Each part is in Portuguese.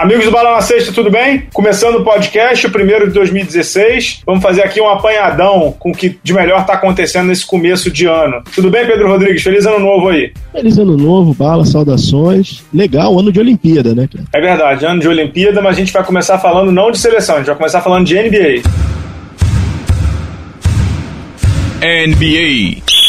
Amigos do Bala na Sexta, tudo bem? Começando o podcast, o primeiro de 2016. Vamos fazer aqui um apanhadão com o que de melhor está acontecendo nesse começo de ano. Tudo bem, Pedro Rodrigues? Feliz ano novo aí. Feliz ano novo, Bala, saudações. Legal, ano de Olimpíada, né, cara? É verdade, ano de Olimpíada, mas a gente vai começar falando não de seleção, a gente vai começar falando de NBA. NBA.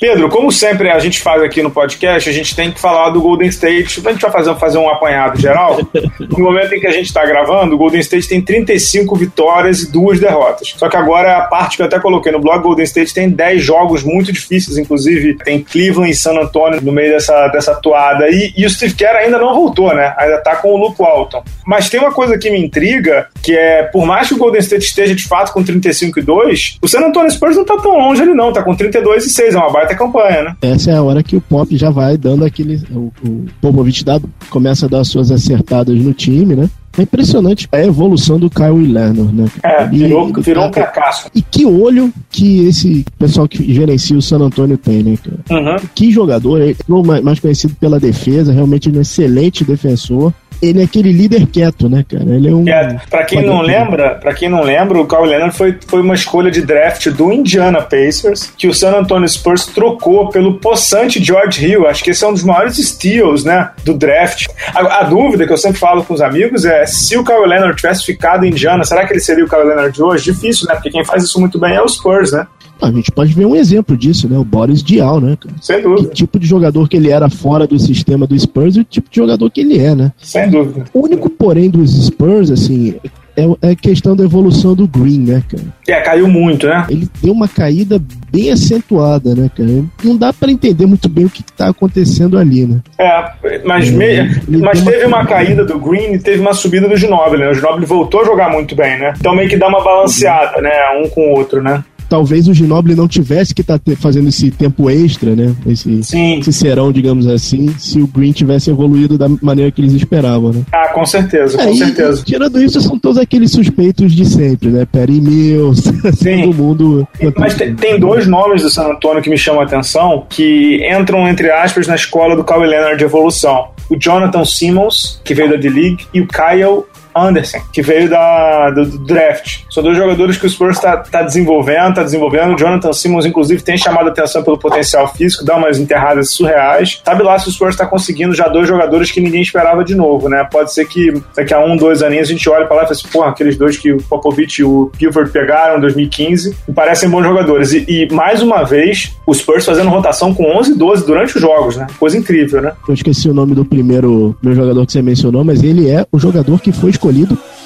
Pedro, como sempre a gente faz aqui no podcast, a gente tem que falar do Golden State. A gente vai fazer, fazer um apanhado geral. No momento em que a gente está gravando, o Golden State tem 35 vitórias e duas derrotas. Só que agora a parte que eu até coloquei no blog, Golden State tem 10 jogos muito difíceis, inclusive tem Cleveland e San Antonio no meio dessa, dessa toada. E, e o Steve Kerr ainda não voltou, né? Ainda tá com o Luke Walton. Mas tem uma coisa que me intriga, que é, por mais que o Golden State esteja de fato com 35 e 2, o San Antonio Spurs não tá tão longe ali não, tá com 32 e 6, é uma baita baita campanha, né? Essa é a hora que o Pop já vai dando aquele. O, o Popovich dá, começa a dar suas acertadas no time, né? É impressionante a evolução do Kyle Leonard, né? É, virou, virou um fracasso. E que olho que esse pessoal que gerencia o San Antonio tem, né, cara? Uhum. Que jogador, é mais conhecido pela defesa, realmente um excelente defensor ele é aquele líder quieto, né, cara? Ele é um. Quieto. Pra quem não lembra, para quem não lembra, o Kawhi Leonard foi, foi uma escolha de draft do Indiana Pacers, que o San Antonio Spurs trocou pelo possante George Hill. Acho que esse é um dos maiores steals, né, do draft. A, a dúvida que eu sempre falo com os amigos é se o Kawhi Leonard tivesse ficado em Indiana, será que ele seria o Kawhi Leonard de hoje? Difícil, né? Porque quem faz isso muito bem é o Spurs, né? A gente pode ver um exemplo disso, né? O Boris Dial, né? Cara? Sem dúvida. Que tipo de jogador que ele era fora do sistema do Spurs e o tipo de jogador que ele é, né? Sem dúvida. O único, porém, dos Spurs, assim, é, é questão da evolução do Green, né, cara? É, caiu muito, né? Ele deu uma caída bem acentuada, né, cara? Não dá para entender muito bem o que, está acontecendo ali, né? É, mas, é, me... mas teve uma... uma caída do Green e teve uma subida do Ginobili, né? O Ginobili voltou a jogar muito bem, né? Então meio que dá uma balanceada, né? Um com o outro, né? Talvez o Ginobili não tivesse que estar tá fazendo esse tempo extra, né? Esse, Sim. esse serão, digamos assim, se o Green tivesse evoluído da maneira que eles esperavam, né? Ah, com certeza, com é, certeza. Tirando isso, são todos aqueles suspeitos de sempre, né? Perry Mills, todo mundo. Mas tem, tem, dois nomes do San Antonio que me chamam a atenção, que entram, entre aspas, na escola do Kawhi Leonard de evolução. O Jonathan Simmons, que veio da D-League, e o Kyle Anderson, que veio da, do, do draft. São dois jogadores que o Spurs está tá desenvolvendo, está desenvolvendo. O Jonathan Simmons, inclusive, tem chamado a atenção pelo potencial físico, dá umas enterradas surreais. Sabe lá se o Spurs está conseguindo já dois jogadores que ninguém esperava de novo, né? Pode ser que daqui a um, dois aninhos a gente olhe para lá e fale assim, porra, aqueles dois que o Popovich e o Gilbert pegaram em 2015 me parecem bons jogadores. E, e, mais uma vez, o Spurs fazendo rotação com 11 e 12 durante os jogos, né? Coisa incrível, né? Eu esqueci o nome do primeiro meu jogador que você mencionou, mas ele é o jogador que foi escolhido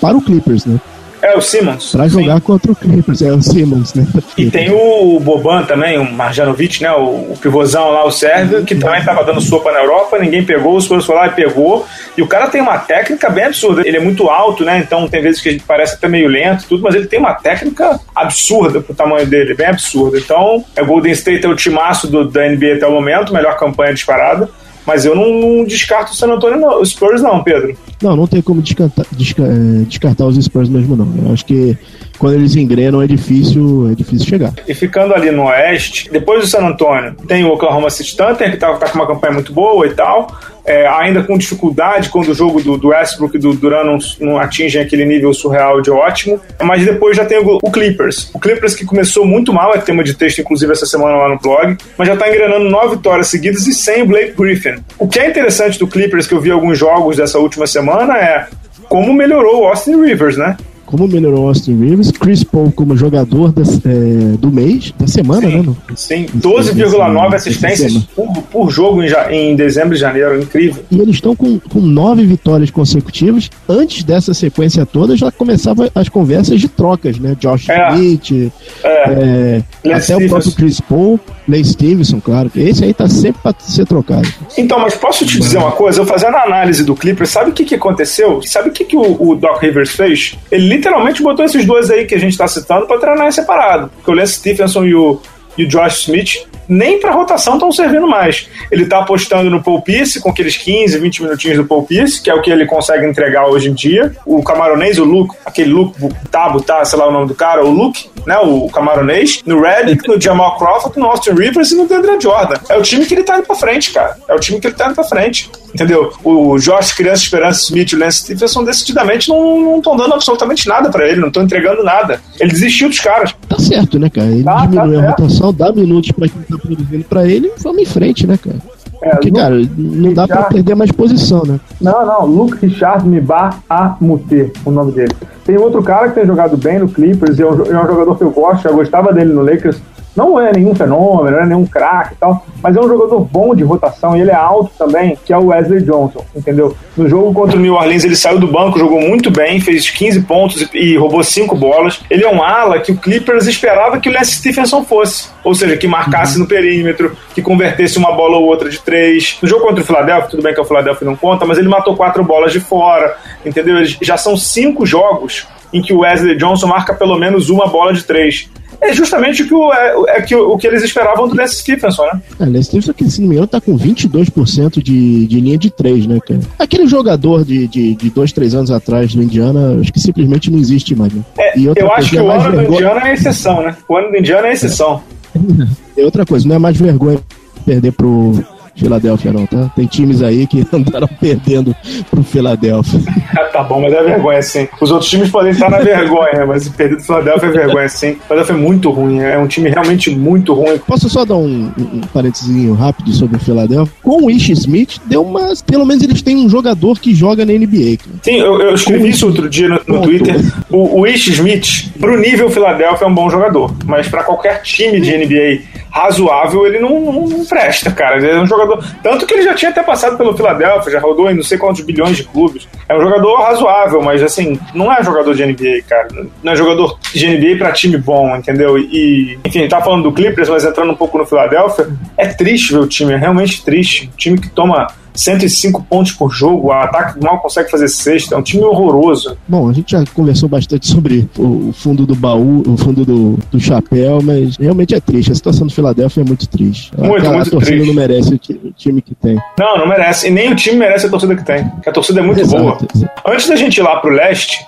para o Clippers, né? É o Simmons. Pra jogar sim. contra o Clippers, é o Simmons, né? E tem o Boban também, o Marjanovic, né? O, o pivôzão lá, o sérvio, que também tava dando sopa na Europa, ninguém pegou, o Spurs foi lá e pegou. E o cara tem uma técnica bem absurda. Ele é muito alto, né? Então tem vezes que a gente parece até meio lento tudo, mas ele tem uma técnica absurda pro tamanho dele, bem absurda. Então, é Golden State é o timaço do, da NBA até o momento, melhor campanha disparada. Mas eu não, não descarto o San Antonio, não, os Spurs, não, Pedro. Não, não tem como descartar, é, descartar os Spurs mesmo, não. Eu acho que quando eles engrenam é difícil, é difícil chegar. E ficando ali no oeste, depois do San Antonio, tem o Oklahoma City Thunder, que tá, tá com uma campanha muito boa e tal é, ainda com dificuldade quando o jogo do, do Westbrook e do Duran não, não, atingem aquele nível surreal de ótimo. Mas depois já tem o, o, Clippers. O Clippers que começou muito mal, é tema de texto inclusive essa semana lá no blog, mas já está engrenando nove vitórias seguidas e sem o Blake Griffin. O que é interessante do Clippers, que eu vi alguns jogos dessa última semana, é como melhorou o Austin Rivers, né? Como melhorou Austin Rivers, Chris Paul como jogador é, do mês, da semana, sim, né? Sim, 12,9 assistências por, por, jogo em, em, dezembro e janeiro, incrível. E eles estão com, com nove vitórias consecutivas. Antes dessa sequência toda, já começava as conversas de trocas, né? Josh é, Smith, é, é, até o próprio Chris Paul, Lane Stevenson, claro, que esse aí tá sempre para ser trocado. Então, mas posso te dizer uma coisa? Eu fazendo a análise do Clippers, sabe o que, que aconteceu? Sabe o que, que o, o Doc Rivers fez? Ele literalmente botou esses dois aí que a gente está citando para treinar separado. Porque o Lance Stephenson e o, e o Josh Smith nem para rotação estão servindo mais. Ele está apostando no Paul Pierce com aqueles 15, 20 minutinhos do Paul Pierce, que é o que ele consegue entregar hoje em dia. O camaronês, o Luke, aquele Luke Tabo, tá, sei lá o nome do cara, o Luke, né, o camaronês, no Redick, no Jamal Crawford, no Austin Rivers e no Deandre Jordan. É o time que ele tá indo pra frente, cara. É o time que ele tá indo pra frente. Entendeu? O Josh Criança Esperança Smith e o Lance Stephenson decididamente não estão dando absolutamente nada para ele, não estão entregando nada. Ele desistiu dos caras. Tá certo, né, cara? Ele tá, diminui tá a rotação, dá minutos pra quem tá produzindo pra ele, vamos em frente, né, cara? É, Porque, Luke cara, não dá Richard... pra perder mais posição, né? Não, não, Luke Richard Mibar Amute, o nome dele. Tem outro cara que tem jogado bem no Clippers, e é um, é um jogador que eu gosto, eu gostava dele no Lakers, não é nenhum fenômeno, não é nenhum craque e tal, mas é um jogador bom de rotação e ele é alto também, que é o Wesley Johnson, entendeu? No jogo contra o New Orleans ele saiu do banco, jogou muito bem, fez 15 pontos e roubou 5 bolas. Ele é um ala que o Clippers esperava que o Lance Stephenson fosse, ou seja, que marcasse no perímetro, que convertesse uma bola ou outra de três. No jogo contra o Philadelphia, tudo bem que o Philadelphia não conta, mas ele matou quatro bolas de fora, entendeu? Já são cinco jogos em que o Wesley Johnson marca pelo menos uma bola de três é justamente o que, o, é, é que, o, que eles esperavam do Lance Stephenson, né? É, Lance Stephenson, que se não me engano, tá com 22% de, de linha de 3, né, cara? Aquele jogador de, de, de dois, três anos atrás no Indiana, acho que simplesmente não existe mais, né? É, eu acho que é o ano vergonha... do Indiana é exceção, né? O ano do Indiana é exceção. É. E outra coisa, não é mais vergonha perder pro, Filadélfia não, tá? Tem times aí que andaram perdendo pro Filadélfia. tá bom, mas é vergonha sim. Os outros times podem estar na vergonha, mas perder do Filadélfia é vergonha sim. O Filadélfia é muito ruim, é um time realmente muito ruim. Posso só dar um, um parênteses rápido sobre o Filadélfia? Com o Ish Smith, deu uma. Pelo menos eles têm um jogador que joga na NBA. Cara. Sim, eu, eu escrevi isso outro dia no, no Twitter. O, o Ish Smith, pro nível Filadélfia, é um bom jogador, mas para qualquer time de NBA razoável, ele não, não, não presta, cara. Ele é um jogador jogador. Tanto que ele já tinha até passado pelo Philadelphia, já rodou em não sei quantos bilhões de clubes. É um jogador razoável, mas assim, não é jogador de NBA, cara. Não é jogador de NBA pra time bom, entendeu? E, enfim, tá falando do Clippers, mas entrando um pouco no Philadelphia, é triste ver o time, é realmente triste. Um time que toma 105 pontos por jogo, o ataque mal consegue fazer sexta, é um time horroroso. Bom, a gente já conversou bastante sobre o fundo do baú, o fundo do, do chapéu, mas realmente é triste. A situação do Philadelphia é muito triste. Muito, a, muito a torcida triste. não merece o, time que tem. Não, não merece. E nem o time merece a torcida que tem. Porque a torcida é muito exato, boa. Antes da gente ir lá pro leste,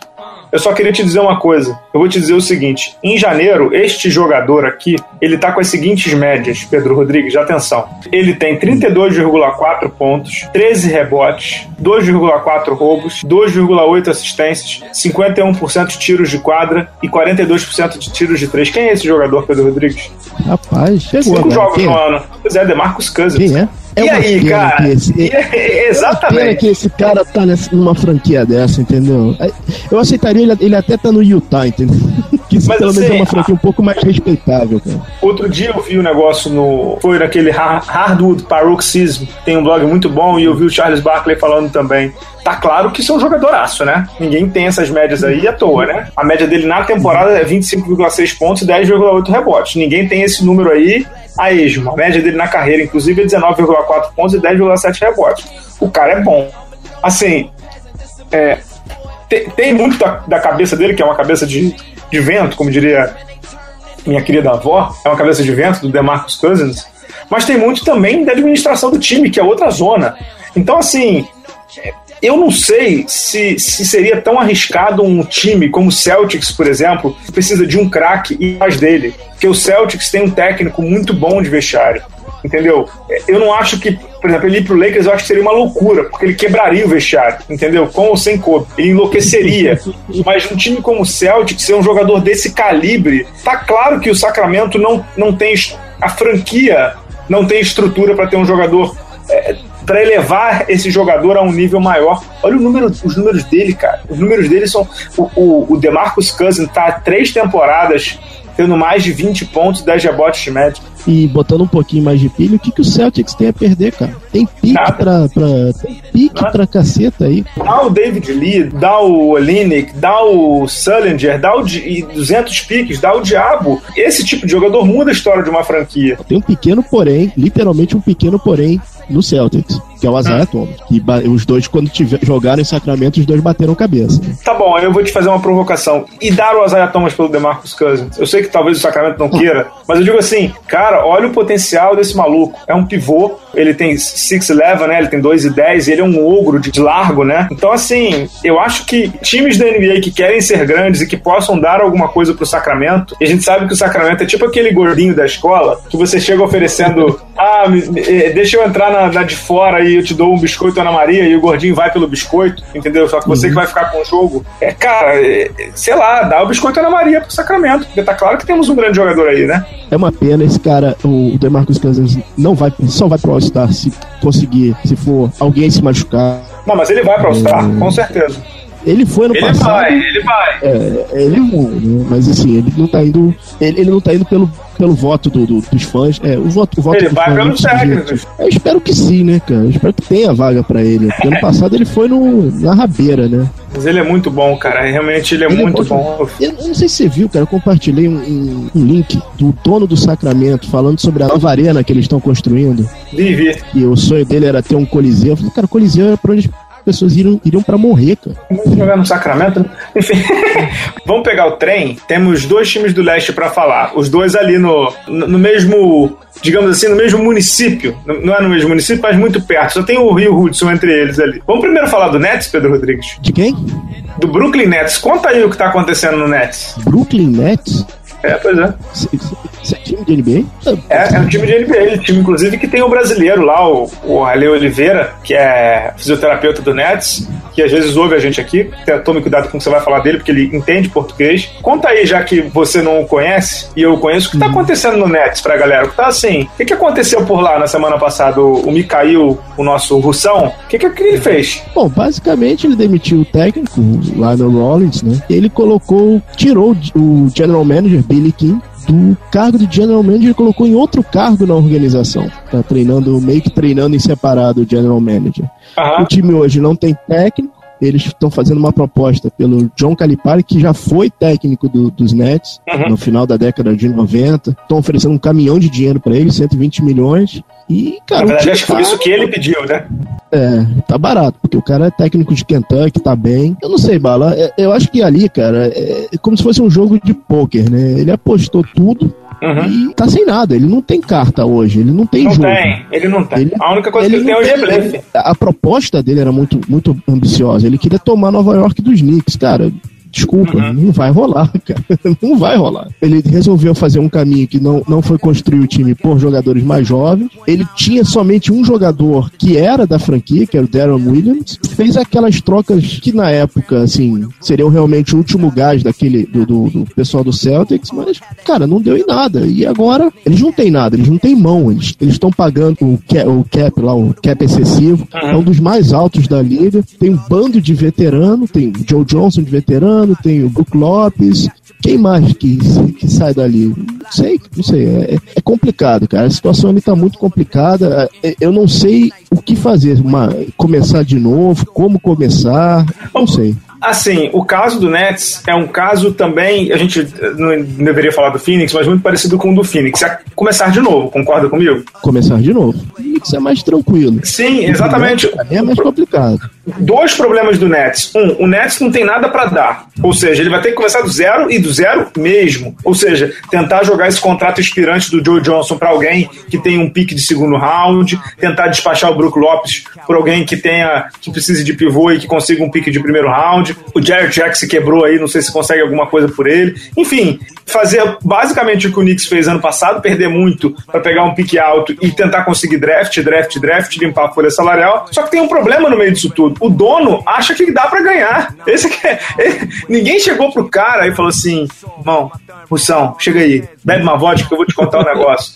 eu só queria te dizer uma coisa. Eu vou te dizer o seguinte: em janeiro, este jogador aqui, ele tá com as seguintes médias, Pedro Rodrigues, atenção. Ele tem 32,4 pontos, 13 rebotes, 2,4 roubos, 2,8 assistências, 51% de tiros de quadra e 42% de tiros de três. Quem é esse jogador, Pedro Rodrigues? Rapaz, chegou. Cinco agora. jogos Quem? no ano. Pois é, Demarcus Cousins. Quem é? É e aí, cara? Esse, é, exatamente. É que esse cara tá nessa, numa franquia dessa, entendeu? É, eu aceitaria ele, ele até tá no Utah, entendeu? Que Mas, pelo menos é uma franquia um pouco mais respeitável, cara. Outro dia eu vi um negócio no. Foi naquele Hardwood Paroxysm, tem um blog muito bom, e eu vi o Charles Barkley falando também. Tá claro que isso é um jogadoraço, né? Ninguém tem essas médias aí à toa, né? A média dele na temporada é 25,6 pontos e 10,8 rebotes. Ninguém tem esse número aí a esmo. A média dele na carreira, inclusive, é 19,4 pontos e 10,7 rebotes. O cara é bom. Assim, é, tem, tem, muito da, da, cabeça dele, que é uma cabeça de, de vento, como diria minha querida avó, é uma cabeça de vento do DeMarcus Cousins, mas tem muito também da administração do time, que é outra zona. Então, assim, eu não sei se, se seria tão arriscado um time como o Celtics, por exemplo, que precisa de um craque e mais dele. Porque o Celtics tem um técnico muito bom de vestiário. Entendeu? Eu não acho que, por exemplo, ele ir pro Lakers eu acho que seria uma loucura, porque ele quebraria o vestiário, entendeu? Com ou sem Kobe. Ele enlouqueceria. Mas um time como o Celtics, ser um jogador desse calibre, tá claro que o Sacramento não, não tem a franquia não tem estrutura para ter um jogador é, para elevar esse jogador a um nível maior. Olha o número, os números dele, cara. Os números dele são. O, o, o DeMarcus Cousins tá há três temporadas tendo mais de 20 pontos, 10 rebotes de média. E botando um pouquinho mais de pilha, o que, que o Celtics tem a perder, cara? Tem pique pra, pra, tem pique Nada. pra caceta aí. Dá o David Lee, dá o Olinick, dá o Sullinger, dá o 200 piques, dá o diabo. Esse tipo de jogador muda a história de uma franquia. Tem um pequeno porém, literalmente um pequeno porém no Celtics, que é o Isaiah Thomas. Que os dois, quando tiver, jogaram em Sacramento, os dois bateram cabeça. Tá bom, eu vou te fazer uma provocação. E dar o Isaiah Thomas pelo DeMarcus Cousins? Eu sei que talvez o Sacramento não queira, mas eu digo assim, cara, olha o potencial desse maluco. É um pivô, ele tem 6'11, né? Ele tem 2 e 10, ele é um ogro de largo, né? Então, assim, eu acho que times da NBA que querem ser grandes e que possam dar alguma coisa pro Sacramento, e a gente sabe que o Sacramento é tipo aquele gordinho da escola que você chega oferecendo, ah, deixa eu entrar na, na, de fora e eu te dou um biscoito Ana Maria e o gordinho vai pelo biscoito, entendeu? Só que você uhum. que vai ficar com o jogo. É, cara, é, sei lá, dá o biscoito Ana Maria pro Sacramento, porque tá claro que temos um grande jogador aí, né? É uma pena esse cara, o DeMarcus Cousins não vai, só vai pro All-Star se conseguir, se for alguém se machucar. Não, mas ele vai pro All-Star, é... com certeza. Ele foi no ele passado. Vai, ele vai, é, ele vai. Mas assim, ele não tá indo. Ele, ele não tá indo pelo, pelo voto do, do, dos fãs. É, o voto, o voto ele vai pelos técnicos. Eu espero que sim, né, cara? Eu espero que tenha vaga pra ele. Porque ano passado ele foi no, na rabeira, né? Mas ele é muito bom, cara. Realmente ele é ele é muito é bom. Eu, eu, não sei se você viu, cara. Eu compartilhei um, um, um, link do dono do Sacramento falando sobre a nova arena que eles estão construindo. Vivi. E o sonho dele era ter um coliseu. Eu falei, cara, o coliseu é pra onde pessoas iriam, iriam para morrer, cara. Vamos jogar no Sacramento? Né? Enfim, vamos pegar o trem. Temos dois times do leste para falar. Os dois ali no, no mesmo, digamos assim, no mesmo município. Não é no mesmo município, mas muito perto. Só tem o Rio Hudson entre eles ali. Vamos primeiro falar do Nets, Pedro Rodrigues? De quem? Do Brooklyn Nets. Conta aí o que tá acontecendo no Nets. Brooklyn Nets? É, pois é. Isso é time de NBA? É, é um time de NBA, time inclusive que tem o um brasileiro lá, o, o Ale Oliveira, que é fisioterapeuta do Nets, que às vezes ouve a gente aqui. Tome cuidado com o que você vai falar dele, porque ele entende português. Conta aí, já que você não o conhece e eu conheço, o que tá uhum. acontecendo no Nets pra galera? Que tá assim, o que, que aconteceu por lá na semana passada? O, o Mikael, o nosso russão, o que, que, que ele fez? Bom, basicamente ele demitiu o técnico lá no Rollins, né? Ele colocou, tirou o general manager, Billy King, do cargo de general manager colocou em outro cargo na organização. Tá treinando, meio que treinando em separado o general manager. Uhum. O time hoje não tem técnico, eles estão fazendo uma proposta pelo John Calipari, que já foi técnico do, dos Nets uhum. no final da década de 90. Estão oferecendo um caminhão de dinheiro para ele, 120 milhões. E, cara. Na verdade, acho que foi isso que ele pediu, né? É, tá barato, porque o cara é técnico de Kentucky, tá bem. Eu não sei, Bala, é, eu acho que ali, cara, é como se fosse um jogo de pôquer, né? Ele apostou tudo Uhum. E tá sem nada, ele não tem carta hoje, ele não tem não jogo. Tem, ele não tem. Ele, a única coisa que ele tem hoje é blefe. A proposta dele era muito, muito ambiciosa, ele queria tomar Nova York dos Knicks, cara. Desculpa, uhum. não vai rolar, cara. Não vai rolar. Ele resolveu fazer um caminho que não, não foi construir o time por jogadores mais jovens. Ele tinha somente um jogador que era da franquia, que era o Darren Williams. Fez aquelas trocas que na época, assim, seriam realmente o último gás daquele do, do, do pessoal do Celtics, mas, cara, não deu em nada. E agora, eles não têm nada, eles não têm mão. Eles estão pagando o cap, o cap lá, o cap excessivo. Uhum. É um dos mais altos da liga. Tem um bando de veterano, tem Joe Johnson de veterano tem o Brook Lopes. Quem mais que, que sai dali? Não sei, não sei. É, é complicado, cara. A situação ali tá muito complicada. É, eu não sei o que fazer. Uma, começar de novo, como começar, não sei. Assim, o caso do Nets é um caso também, a gente não deveria falar do Phoenix, mas muito parecido com o do Phoenix. É começar de novo, concorda comigo? Começar de novo. Phoenix é mais tranquilo. Sim, exatamente. É mais complicado. Dois problemas do Nets. Um, o Nets não tem nada para dar. Ou seja, ele vai ter que começar do zero e do zero mesmo. Ou seja, tentar jogar esse contrato expirante do Joe Johnson para alguém que tem um pique de segundo round, tentar despachar o Brook Lopes por alguém que tenha que precise de pivô e que consiga um pique de primeiro round. O Jared Jack se quebrou aí, não sei se consegue alguma coisa por ele. Enfim, fazer basicamente o que o Knicks fez ano passado, perder muito para pegar um pique alto e tentar conseguir draft, draft, draft, limpar a folha salarial. Só que tem um problema no meio disso tudo. O dono acha que dá para ganhar. Esse é, ninguém chegou pro cara e falou assim: "Irmão, Russão, chega aí, bebe uma vodka que eu vou te contar um negócio."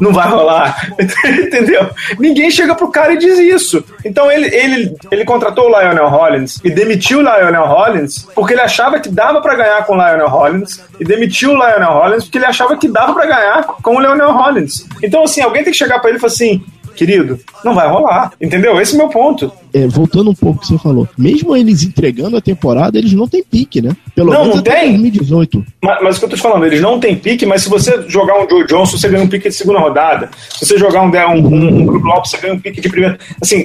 Não vai rolar. Entendeu? Ninguém chega pro cara e diz isso. Então ele, ele, ele contratou o Lionel Hollins e demitiu o Lionel Hollins porque ele achava que dava para ganhar com o Lionel Hollins e demitiu o Lionel Hollins porque ele achava que dava para ganhar com o Lionel Hollins. Então, assim, alguém tem que chegar para ele e falar assim: querido, não vai rolar. Entendeu? Esse é o meu ponto. É, voltando um pouco que você falou, mesmo eles entregando a temporada, eles não têm pique, né? Pelo não, menos não tem. 2018. Mas, mas o que eu tô te falando, eles não têm pique, mas se você jogar um Joe Johnson, você ganha um pique de segunda rodada. Se você jogar um, um, um, um Lopes, você ganha um pique de primeira. Assim,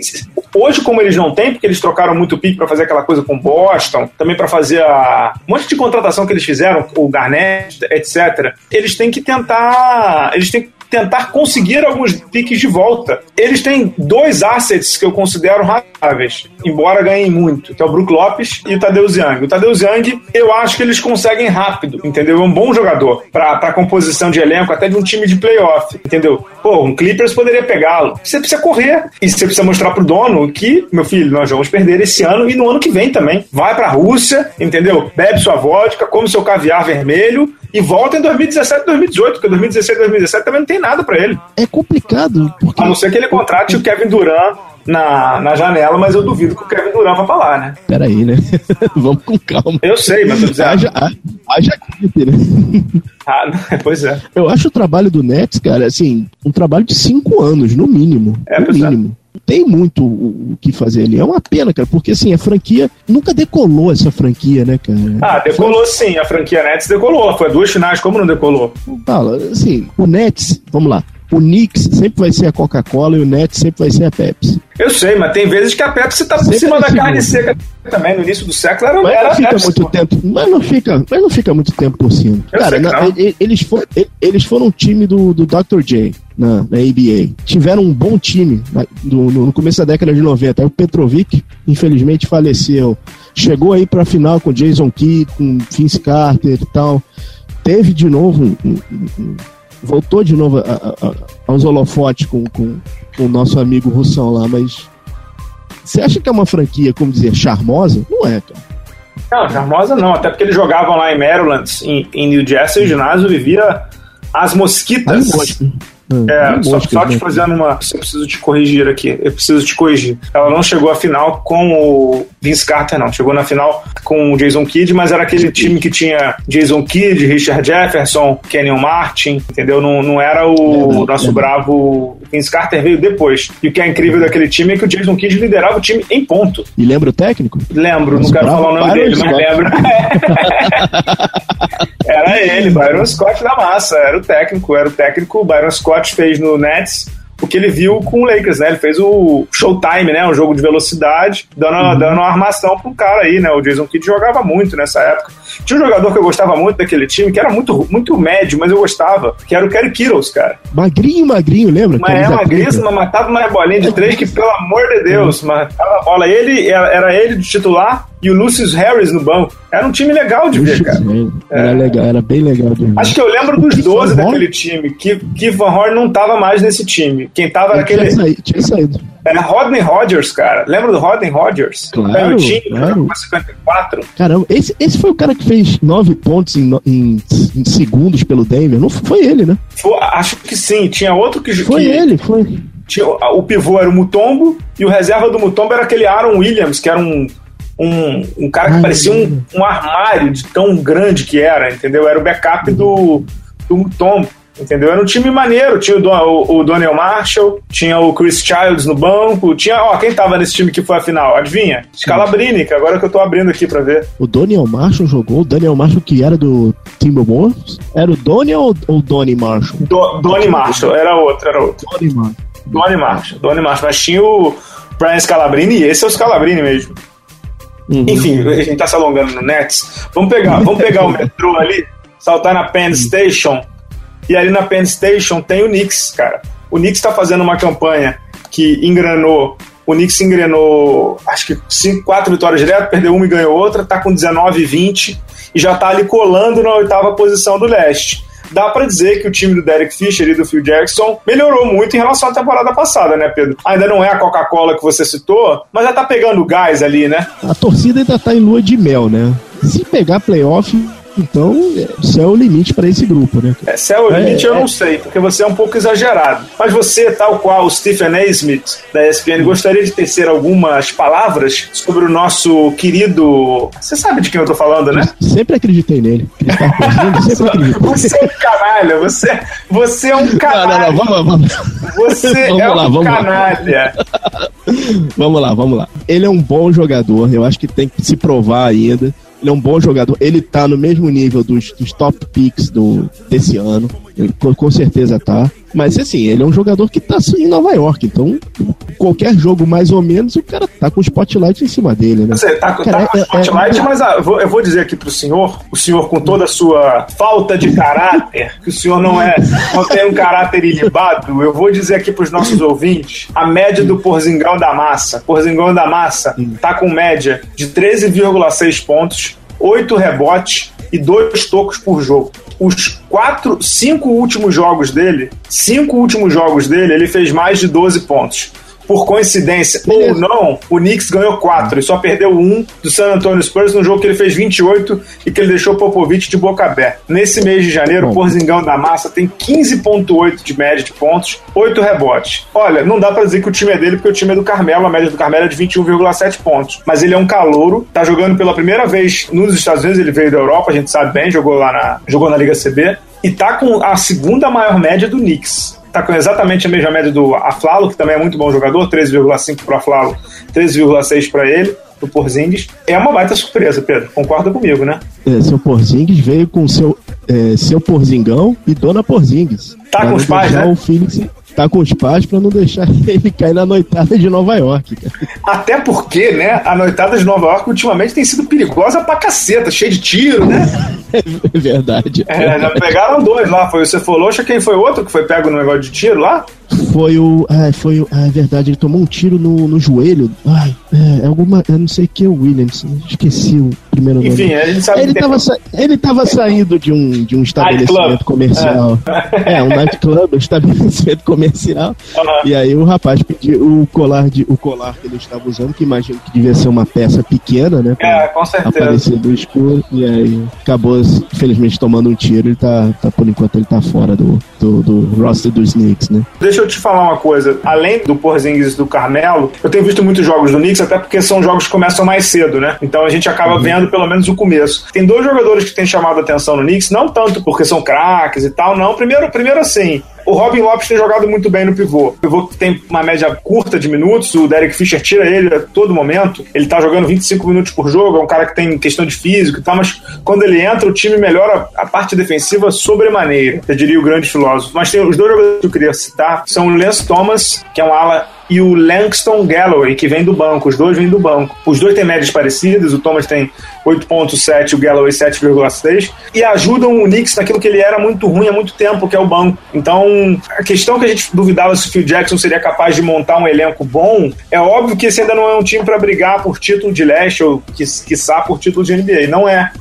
hoje, como eles não têm, porque eles trocaram muito pique para fazer aquela coisa com Boston, também para fazer a. Um monte de contratação que eles fizeram, o Garnett, etc. Eles têm que tentar. Eles têm que tentar conseguir alguns piques de volta. Eles têm dois assets que eu considero embora ganhem muito, que é o Brook Lopes e o Tadeu Young. O Tadeu Young, eu acho que eles conseguem rápido, entendeu? É um bom jogador para composição de elenco, até de um time de playoff, entendeu? Pô, um Clippers poderia pegá-lo. Você precisa correr e você precisa mostrar pro dono que, meu filho, nós vamos perder esse ano e no ano que vem também. Vai pra Rússia, entendeu? Bebe sua vodka, come seu caviar vermelho e volta em 2017, 2018, porque 2016, 2017 também não tem nada para ele. É complicado. Porque... A não ser que ele contrate o Kevin Durant na, na janela, mas eu duvido que o Kevin Durant vá lá, né? Peraí, né? Vamos com calma. Eu sei, mas eu dizendo... haja, haja né? Ah, pois é. Eu acho o trabalho do Nets, cara, assim, um trabalho de cinco anos, no mínimo. É, no é. mínimo. É tem muito o, que fazer ali. É uma pena, cara, porque assim, a franquia nunca decolou essa franquia, né, cara? Ah, decolou Foi... sim, a franquia Nets decolou. Foi duas finais, como não decolou? Fala, assim, o Nets, vamos lá. O Knicks sempre vai ser a Coca-Cola e o Nets sempre vai ser a Pepsi. Eu sei, mas tem vezes que a Pepsi tá por sempre cima da carne seca também. No início do século era, mas era não fica Pepsi, muito tempo, mas não fica, mas não fica muito tempo por cima. Eu Cara, na, eles, foram, eles foram um time do, do Dr. J na, na ABA. Tiveram um bom time no, no, começo da década de 90. Aí o Petrovic, infelizmente, faleceu. Chegou aí pra final com Jason Kidd, com Vince Carter e tal. Teve de novo um, um, um voltou de novo a, a, a, aos holofotes com, com, com, o nosso amigo Russão lá, mas você acha que é uma franquia, como dizer, charmosa? Não é, cara. Não, charmosa não, até porque eles jogavam lá em Maryland, em, em New Jersey, o ginásio vivia as mosquitas. Hum, é, só, só te fazendo uma. Eu preciso te corrigir aqui. Eu preciso te corrigir. Ela não chegou à final com o Vince Carter, não. Chegou na final com o Jason Kidd, mas era aquele time que tinha Jason Kidd, Richard Jefferson, Kenyon Martin, entendeu? Não, não era o é, nosso é. bravo. Vince Carter veio depois. E o que é incrível daquele time é que o Jason Kidd liderava o time em ponto. E lembra o técnico? Lembro, não quero falar o nome dele, mas lembro. era ele, Byron Scott da massa. Era o técnico, era o técnico. Byron Scott fez no Nets o que ele viu com o Lakers, né? Ele fez o Showtime, né? Um jogo de velocidade, dando, uhum. dando uma armação pro cara aí, né? O Jason Kidd jogava muito nessa época. Tinha um jogador que eu gostava muito daquele time, que era muito, muito médio, mas eu gostava, que era o Kerry Kittles, cara. Magrinho, magrinho, lembra? Mas é mas matava uma bolinha de três que, pelo amor de Deus, uhum. matava a bola. Ele, era ele de titular e o Lucius Harris no banco. Era um time legal de ver, cara. Era é. legal, era bem legal de ver. Acho que eu lembro dos 12 daquele time, que, que Van Horn não tava mais nesse time. Quem tava era aquele. Tinha saído. Tinha saído. Era Rodney Rogers, cara. Lembra do Rodney Rogers? Claro, time, claro. 54. Caramba, esse, esse foi o cara que fez nove pontos em, em, em segundos pelo Denver. Não foi ele, né? Foi, acho que sim. Tinha outro que... Foi que, ele, foi. Tinha, o pivô era o Mutombo e o reserva do Mutombo era aquele Aaron Williams, que era um um, um cara que Ai, parecia um, um, armário de tão grande que era, entendeu? Era o backup do, do Mutombo. Entendeu? Era um time maneiro. Tinha o, o, o Daniel Marshall, tinha o Chris Childs no banco. Tinha, ó, quem tava nesse time que foi a final? Adivinha? Scalabrini, que agora que eu tô abrindo aqui pra ver. O Daniel Marshall jogou? O Daniel Marshall que era do Timberwolves? Era o Daniel ou o Donnie Marshall? Do, Donnie Marshall, era outro, era outro. Donnie Marshall. Donnie Marshall, Donnie Marshall. Mas tinha o Brian Scalabrini e esse é o Scalabrini mesmo. Uhum. Enfim, a gente tá se alongando no Nets. Vamos pegar, vamos pegar o metrô ali, saltar na Penn Station e ali na Penn Station tem o Knicks, cara. O Knicks está fazendo uma campanha que engrenou. O Knicks engrenou, acho que cinco, quatro vitórias direto, perdeu uma e ganhou outra, tá com 19 e 20 e já tá ali colando na oitava posição do leste. Dá para dizer que o time do Derek Fisher e do Phil Jackson melhorou muito em relação à temporada passada, né, Pedro? Ainda não é a Coca-Cola que você citou, mas já tá pegando gás ali, né? A torcida ainda tá em lua de mel, né? Se pegar playoff, Então, céu é o limite para esse grupo, né? É, céu é o limite, é, eu não sei, porque você é um pouco exagerado. Mas você, tal qual o Stephen A. Smith, da ESPN, gostaria de tecer algumas palavras sobre o nosso querido. Você sabe de quem eu tô falando, né? Eu sempre acreditei nele. sempre acreditei. Você é um canalha, você, você é um canalha. Não, não, não, vamos, vamos. Você vamos é lá, um canalha. Lá. vamos lá, vamos lá. Ele é um bom jogador, eu acho que tem que se provar ainda. Ele é um bom jogador. Ele tá no mesmo nível dos, dos top picks do, desse ano. Ele, com, com certeza tá. Mas assim, ele é um jogador que tá em Nova York, então qualquer jogo mais ou menos, o cara tá com o spotlight em cima dele, né? Você tá, tá cara, tá com o spotlight, é, é, mas ah, eu, vou, dizer aqui pro senhor, o senhor com toda a sua falta de caráter, que o senhor não é, não tem um caráter ilibado, eu vou dizer aqui pros nossos ouvintes, a média do Porzingão da Massa, Porzingão da Massa tá com média de 13,6 pontos, 8 rebotes e 2 tocos por jogo os quatro, cinco últimos jogos dele, cinco últimos jogos dele, ele fez mais de 12 pontos por coincidência Beleza. ou não, o Knicks ganhou 4 e só perdeu um do San Antonio Spurs no jogo que ele fez 28 e que ele deixou Popovich de boca aberta. Nesse mês de janeiro, o Porzingão da Massa tem 15.8 de média de pontos, 8 rebotes. Olha, não dá para dizer que o time é dele porque o time é do Carmelo, a média do Carmelo é de 21,7 pontos. Mas ele é um calouro, tá jogando pela primeira vez nos Estados Unidos, ele veio da Europa, a gente sabe bem, jogou lá na, jogou na Liga CB e tá com a segunda maior média do Knicks tá com exatamente a mesma média do Aflalo, que também é muito bom jogador, 13,5 para o Aflalo, 13,6 para ele, do Porzingis. É uma baita surpresa, Pedro. Concorda comigo, né? É, seu Porzingis veio com seu, é, seu Porzingão e Dona Porzingis. Tá com os pais, né? O Phoenix tá com os pais para não deixar ele cair na noitada de Nova York. Cara. Até porque, né, a noitada de Nova York ultimamente tem sido perigosa pra caceta, cheia de tiro, né? É verdade. É, já pegaram dois lá, foi o Cefaloxa, quem foi outro que foi pego no negócio de tiro lá? Foi o. Ah, foi o. Ah, é verdade, ele tomou um tiro no, no joelho. Ai, é, é alguma. Eu não sei que é o Williams. Esqueci o primeiro nome. Enfim, a gente sabe ele estava sa... ele tava saindo de um, de um estabelecimento comercial. É. é, um nightclub, um estabelecimento comercial. E aí o rapaz pediu o colar, de, o colar que ele estava usando, que imagino que devia ser uma peça pequena, né? É, com certeza. Aparecer do escuro. E aí acabou, infelizmente, tomando um tiro. Ele tá, tá por enquanto, ele tá fora do, do, do roster dos Knicks, né? Deixa eu te falar uma coisa. Além do Porzingis e do Carmelo, eu tenho visto muitos jogos do Knicks, até porque são jogos que começam mais cedo, né? Então a gente acaba uhum. vendo pelo menos o começo. Tem dois jogadores que têm chamado a atenção no Knicks, não tanto porque são craques e tal, não. Primeiro, primeiro assim, o Robin Lopes tem jogado muito bem no pivô. O pivô tem uma média curta de minutos, o Derek Fisher tira ele a todo momento. Ele tá jogando 25 minutos por jogo, é um cara que tem questão de físico e tal, mas quando ele entra, o time melhora a parte defensiva sobremaneira, eu diria o grande filósofo. Mas tem os dois jogadores que eu queria citar, são o Lance Thomas, que é um ala e o Langston Galloway, que vem do banco. Os dois vêm do banco. Os dois têm médias parecidas, o Thomas tem 8.7, o Galloway 7,6, e ajudam o Knicks naquilo que ele era muito ruim há muito tempo, que é o banco. Então, a questão que a gente duvidava se o Phil Jackson seria capaz de montar um elenco bom, é óbvio que esse ainda não é um time para brigar por título de leste ou, quiçá, por título de NBA. Não é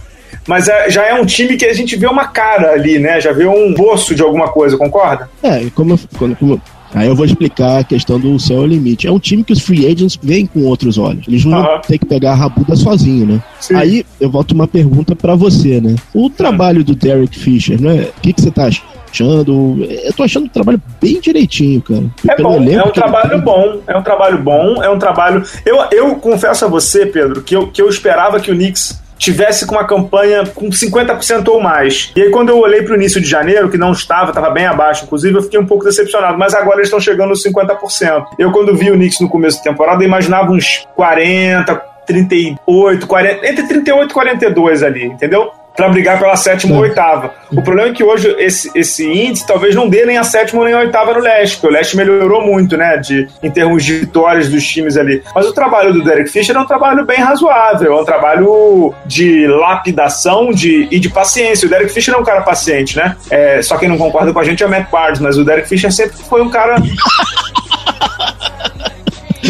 mas é, já é um time que a gente vê uma cara ali, né? Já vê um bolso de alguma coisa, concorda? É, como, como, como Aí eu vou explicar a questão do céu é limite. É um time que os free agents veem com outros olhos. Eles não têm que pegar a rabuda sozinho, né? Sim. Aí eu volto uma pergunta para você, né? O trabalho do Derek Fisher, né? O que, que você tá achando? Eu tô achando o trabalho bem direitinho, cara. É bom, é um trabalho bom, é um trabalho bom, é um trabalho. Eu, eu confesso a você, Pedro, que eu, que eu esperava que o Knicks tivesse com uma campanha com 50% ou mais. E aí, quando eu olhei para o início de janeiro, que não estava, estava bem abaixo, inclusive, eu fiquei um pouco decepcionado. Mas agora eles estão chegando nos 50%. Eu, quando vi o Knicks no começo da temporada, imaginava uns 40, 38, 40, entre 38 e 42 ali, entendeu? Para brigar pela sétima ou oitava. O problema é que hoje esse, esse índice talvez não dê nem a sétima nem a oitava no leste, porque o leste melhorou muito, né, de, em termos de vitórias dos times ali. Mas o trabalho do Derek Fisher é um trabalho bem razoável, é um trabalho de lapidação de, e de paciência. O Derek Fisher é um cara paciente, né? É, só quem não concorda com a gente é o Matt Barnes, mas o Derek Fisher sempre foi um cara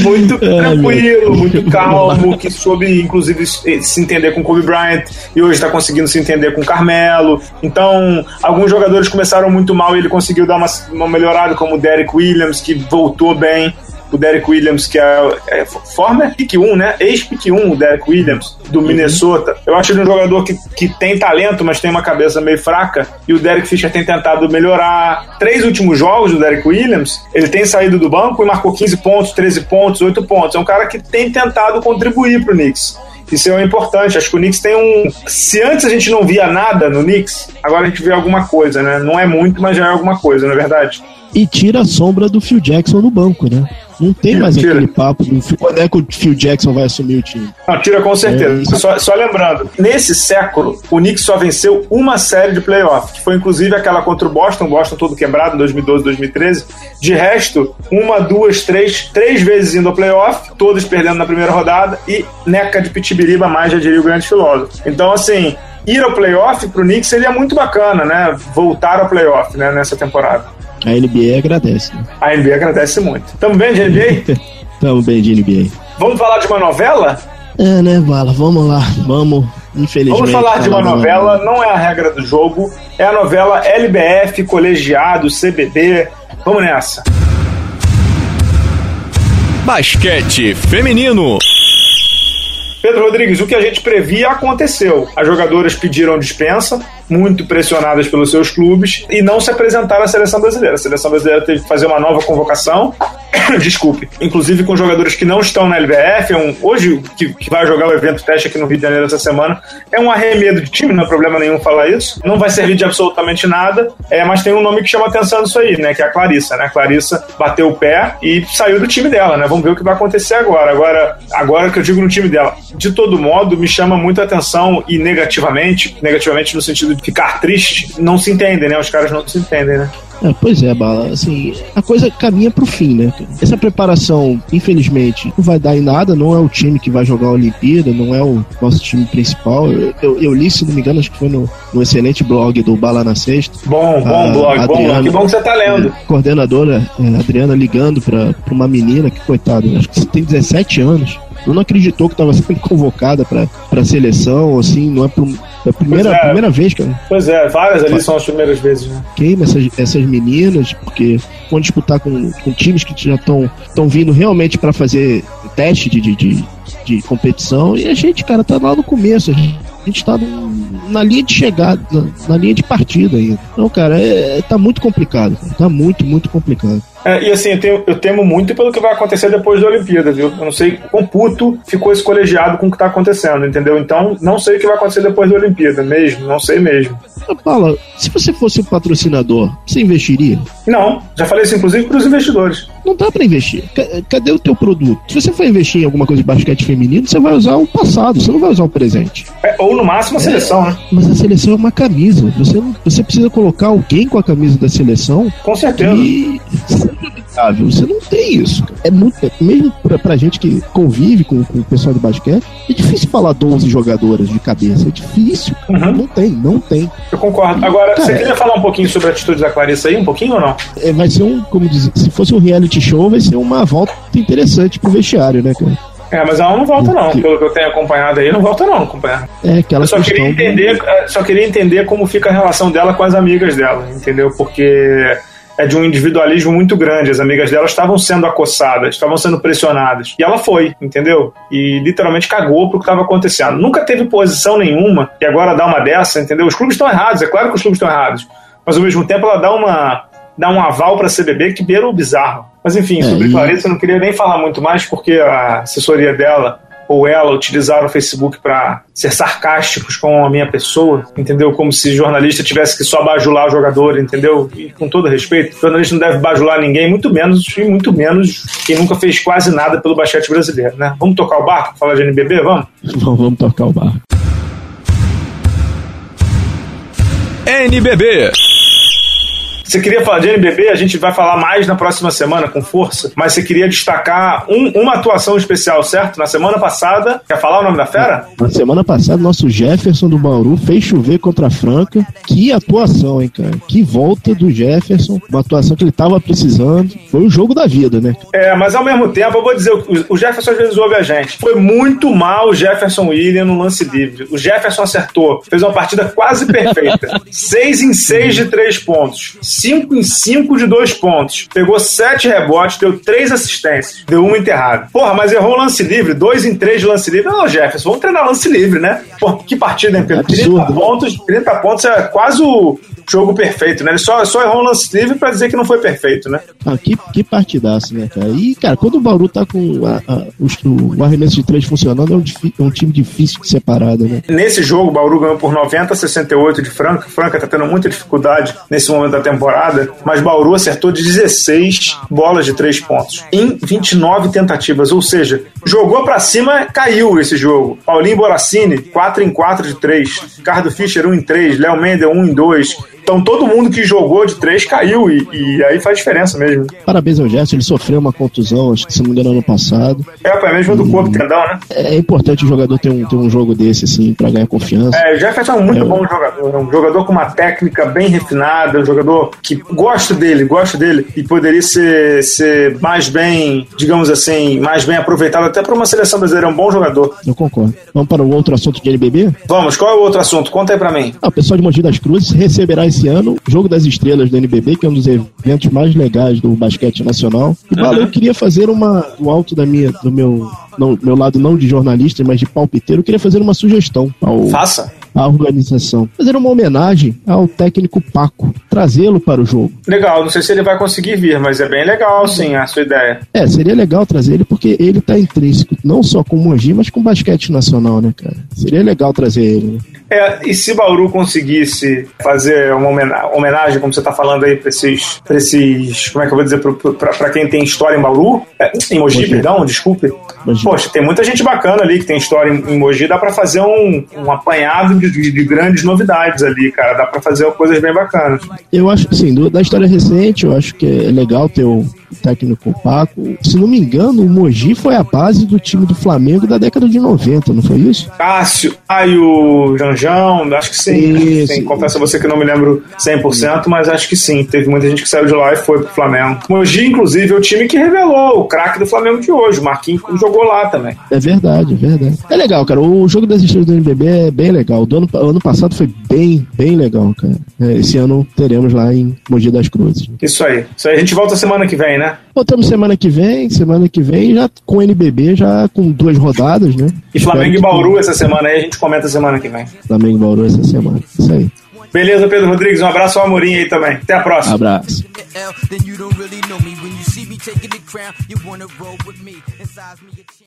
muito tranquilo, muito calmo, que soube, inclusive, se entender com Kobe Bryant e hoje está conseguindo se entender com Carmelo. Então, alguns jogadores começaram muito mal e ele conseguiu dar uma, uma melhorada, como o Derek Williams, que voltou bem o Derek Williams, que é, é former pick 1, né? Ex-pick 1, o Derek Williams, do uhum. Minnesota. Eu acho ele um jogador que, que tem talento, mas tem uma cabeça meio fraca. E o Derek Fisher tem tentado melhorar. Três últimos jogos do Derek Williams, ele tem saído do banco e marcou 15 pontos, 13 pontos, 8 pontos. É um cara que tem tentado contribuir pro Knicks. Isso é importante. Acho que o Knicks tem um. Se antes a gente não via nada no Knicks, agora a gente vê alguma coisa, né? Não é muito, mas já é alguma coisa, não é verdade? E tira a sombra do Phil Jackson no banco, né? Não tem mais tira. aquele papo do quando é que o Phil Jackson vai assumir o time. Não, tira com certeza. É. Só, só, lembrando, nesse século, o Knicks só venceu uma série de playoffs, que foi inclusive aquela contra o Boston, Boston todo quebrado em 2012, 2013. De resto, uma, duas, três, três vezes indo ao playoff, todos perdendo na primeira rodada e neca de pitibiriba mais, já diria o grande filósofo. Então, assim, ir ao playoff pro Knicks seria muito bacana, né? Voltar ao playoff, né, nessa temporada. A NBA agradece. Né? A NBA agradece muito. Tamo bem de NBA? Tamo bem de NBA. Vamos falar de uma novela? É, né, Bala? Vamos lá. Vamos, infelizmente. Vamos falar de uma novela, não é a regra do jogo, é a novela LBF, Colegiado, CBD. Vamos nessa. Basquete Feminino. Pedro Rodrigues, o que a gente previa aconteceu. As jogadoras pediram dispensa, muito pressionadas pelos seus clubes, e não se apresentaram à seleção brasileira. A seleção brasileira teve que fazer uma nova convocação. Desculpe. Inclusive com jogadores que não estão na LBF. É um, hoje, que, que, vai jogar o evento teste aqui no Rio de Janeiro essa semana, é um arremedo de time, não é problema nenhum falar isso. Não vai servir de absolutamente nada, é, mas tem um nome que chama atenção nisso aí, né? Que é a Clarissa, né? A Clarissa bateu o pé e saiu do time dela, né? Vamos ver o que vai acontecer agora. Agora, agora que eu digo no time dela, de todo modo, me chama muito atenção e negativamente, negativamente no sentido de ficar triste, não se entendem, né? Os caras não se entendem, né? É, pois é, Bala, assim, a coisa caminha pro fim, né? Essa preparação, infelizmente, não vai dar em nada, não é o time que vai jogar a Olimpíada, não é o nosso time principal. Eu, eu, eu li, se não me engano, acho que foi no, no excelente blog do Bala na Sexta. Bom, bom a, blog, Adriana, bom, que bom que você tá lendo. É, coordenadora, é, Adriana, ligando pra, pra uma menina que, coitada, acho que tem 17 anos, não acreditou que estava sendo convocada para a seleção, assim, não é, pro, é a primeira, é. primeira vez, cara. Pois é, várias ali são as primeiras vezes, né? Queima essas, essas meninas, porque vão disputar com, com times que já estão vindo realmente para fazer teste de, de, de, de, competição, e a gente, cara, tá lá no começo, a gente, a gente tá na linha de chegada, na, na linha de partida ainda. Então, cara, é, tá muito complicado, cara. tá muito, muito complicado. É, e assim, eu, tenho, eu, temo muito pelo que vai acontecer depois da Olimpíada, viu? Eu não sei quão puto ficou esse colegiado com o que tá acontecendo, entendeu? Então, não sei o que vai acontecer depois da Olimpíada, mesmo, não sei mesmo. Paula, se você fosse um patrocinador, você investiria? Não, já falei isso inclusive para os investidores. Não dá para investir. Cadê o teu produto? Se você for investir em alguma coisa de basquete feminino, você vai usar o passado, você não vai usar o presente. É, ou no máximo a é, seleção, né? Mas a seleção é uma camisa. Você, você precisa colocar alguém com a camisa da seleção. Com certeza. E você não tem isso. É muito. Mesmo pra, pra gente que convive com, com o pessoal de basquete, é difícil falar 12 jogadoras de cabeça. É difícil. Uhum. Não tem, não tem. Eu concordo. Agora, Cara, você queria falar um pouquinho sobre a atitude da Clarissa aí? Um pouquinho ou não? É, vai ser um, como dizer, se fosse um reality show, vai ser uma volta interessante pro vestiário, né, cara? É, mas ela não volta não, pelo que eu tenho acompanhado aí, não volta não, companheiro. É, aquela eu só queria entender, do... só queria entender como fica a relação dela com as amigas dela, entendeu? Porque é de um individualismo muito grande. As amigas dela estavam sendo acossadas, estavam sendo pressionadas. E ela foi, entendeu? E literalmente cagou pro que estava acontecendo. Nunca teve posição nenhuma e agora dá uma dessa, entendeu? Os clubes estão errados, é claro que os clubes estão errados. Mas ao mesmo tempo ela dá uma dá um aval para a CBB que beira o bizarro. Mas enfim, é, sobre e... Clarissa eu não queria nem falar muito mais porque a assessoria dela ou ela utilizaram o Facebook para ser sarcásticos com a minha pessoa, entendeu? Como se jornalista tivesse que só bajular o jogador, entendeu? E com todo respeito, jornalista não deve bajular ninguém, muito menos e muito menos quem nunca fez quase nada pelo basquete brasileiro, né? Vamos tocar o barco? Falar de NBB? Vamos? Vamos, vamos tocar o barco. NBB você queria falar de NBB, a gente vai falar mais na próxima semana com força, mas você queria destacar um, uma atuação especial, certo? Na semana passada, quer falar o nome da fera? Na semana passada, nosso Jefferson do Bauru fez chover contra a Franca. Que atuação, hein, cara? Que volta do Jefferson, uma atuação que ele tava precisando. Foi o jogo da vida, né? É, mas ao mesmo tempo, eu vou dizer, o Jefferson às vezes ouve a gente. Foi muito mal o Jefferson William no lance livre. O Jefferson acertou, fez uma partida quase perfeita. seis em seis de três pontos 5 em 5 de dois pontos. Pegou 7 rebotes, deu 3 assistências. Deu uma enterrada. Porra, mas errou lance livre, 2 em 3 de lance livre. Não, Jefferson, vamos treinar lance livre, né? Porra, que partida, hein, Pedro? 30 pontos, 30 pontos é quase o jogo perfeito, né? Ele só, só errou um lance livre pra dizer que não foi perfeito, né? Ah, que, que partidaço, né, cara? E, cara, quando o Bauru tá com a, a, o, o, arremesso de três funcionando, é um, é um, time difícil de separado, né? Nesse jogo, o Bauru ganhou por 90 a 68 de Franca. Franca tá tendo muita dificuldade nesse momento da temporada, mas Bauru acertou 16 bolas de três pontos em 29 tentativas, ou seja, jogou para cima, caiu esse jogo. Paulinho Boracini, 4 em 4 de 3. Ricardo Fischer, 1 em 3. Léo Mendel, 1 em 2. Então todo mundo que jogou de três caiu e, e aí faz diferença mesmo. Parabéns ao Gerson, ele sofreu uma contusão, acho que se não me engano, ano passado. É, foi mesmo do corpo, tendão, né? É importante o jogador ter um, ter um jogo desse, assim, pra ganhar confiança. É, o Jefferson é um muito é, bom jogador, é um jogador com uma técnica bem refinada, um jogador que gosto dele, gosto dele, e poderia ser, ser mais bem, digamos assim, mais bem aproveitado até para uma seleção brasileira, é um bom jogador. Eu concordo. Vamos para o outro assunto de NBB? Vamos, qual é o outro assunto? Conta aí pra mim. Ah, o pessoal de Mogi das Cruzes receberá esse ano o Jogo das Estrelas do NBB, que é um dos eventos mais legais do basquete nacional. E, uhum. eu queria fazer uma, do alto da minha, do meu, não, meu lado não de jornalista, mas de palpiteiro, eu queria fazer uma sugestão. Ao, Faça a organização. Fazer uma homenagem ao técnico Paco, trazê-lo para o jogo. Legal, não sei se ele vai conseguir vir, mas é bem legal, sim, a sua ideia. É, seria legal trazer ele porque ele está intrínseco, não só com o Mogi, mas com o basquete nacional, né, cara? Seria legal trazer ele. Né? É, e se Bauru conseguisse fazer uma homenagem, como você está falando aí, para esses, esses. Como é que eu vou dizer? Para quem tem história em Bauru? É, em Mogi, Mogi, perdão, desculpe. Mogi. Poxa, tem muita gente bacana ali que tem história em, em Mogi, dá para fazer um, um apanhado de, de, de, grandes novidades ali, cara. Dá para fazer coisas bem bacanas. Eu acho que sim, da história recente, eu acho que é legal ter o técnico Paco. Se não me engano, o Mogi foi a base do time do Flamengo da década de 90, não foi isso? Cássio, Caio, Janjão, acho que sim. sim. Confesso a você que não me lembro 100%, mas acho que sim. Teve muita gente que saiu de lá e foi pro Flamengo. Mogi, inclusive, é o time que revelou o craque do Flamengo de hoje. O Marquinhos jogou lá também. É verdade, é verdade. É legal, cara. O jogo das estrelas do NBB é bem legal. O ano, ano passado foi bem, bem legal, cara. É, esse ano teremos lá em Mogi das Cruzes. Isso aí. Isso aí. A gente volta semana que vem, né? Voltamos semana que vem, semana que vem, já com o NBB, já com duas rodadas, né? E Flamengo e Bauru essa semana aí, a gente comenta semana que vem. Flamengo e Bauru essa semana. Isso aí. Beleza, Pedro Rodrigues. Um abraço ao Amorim aí também. Até a próxima. Abraço.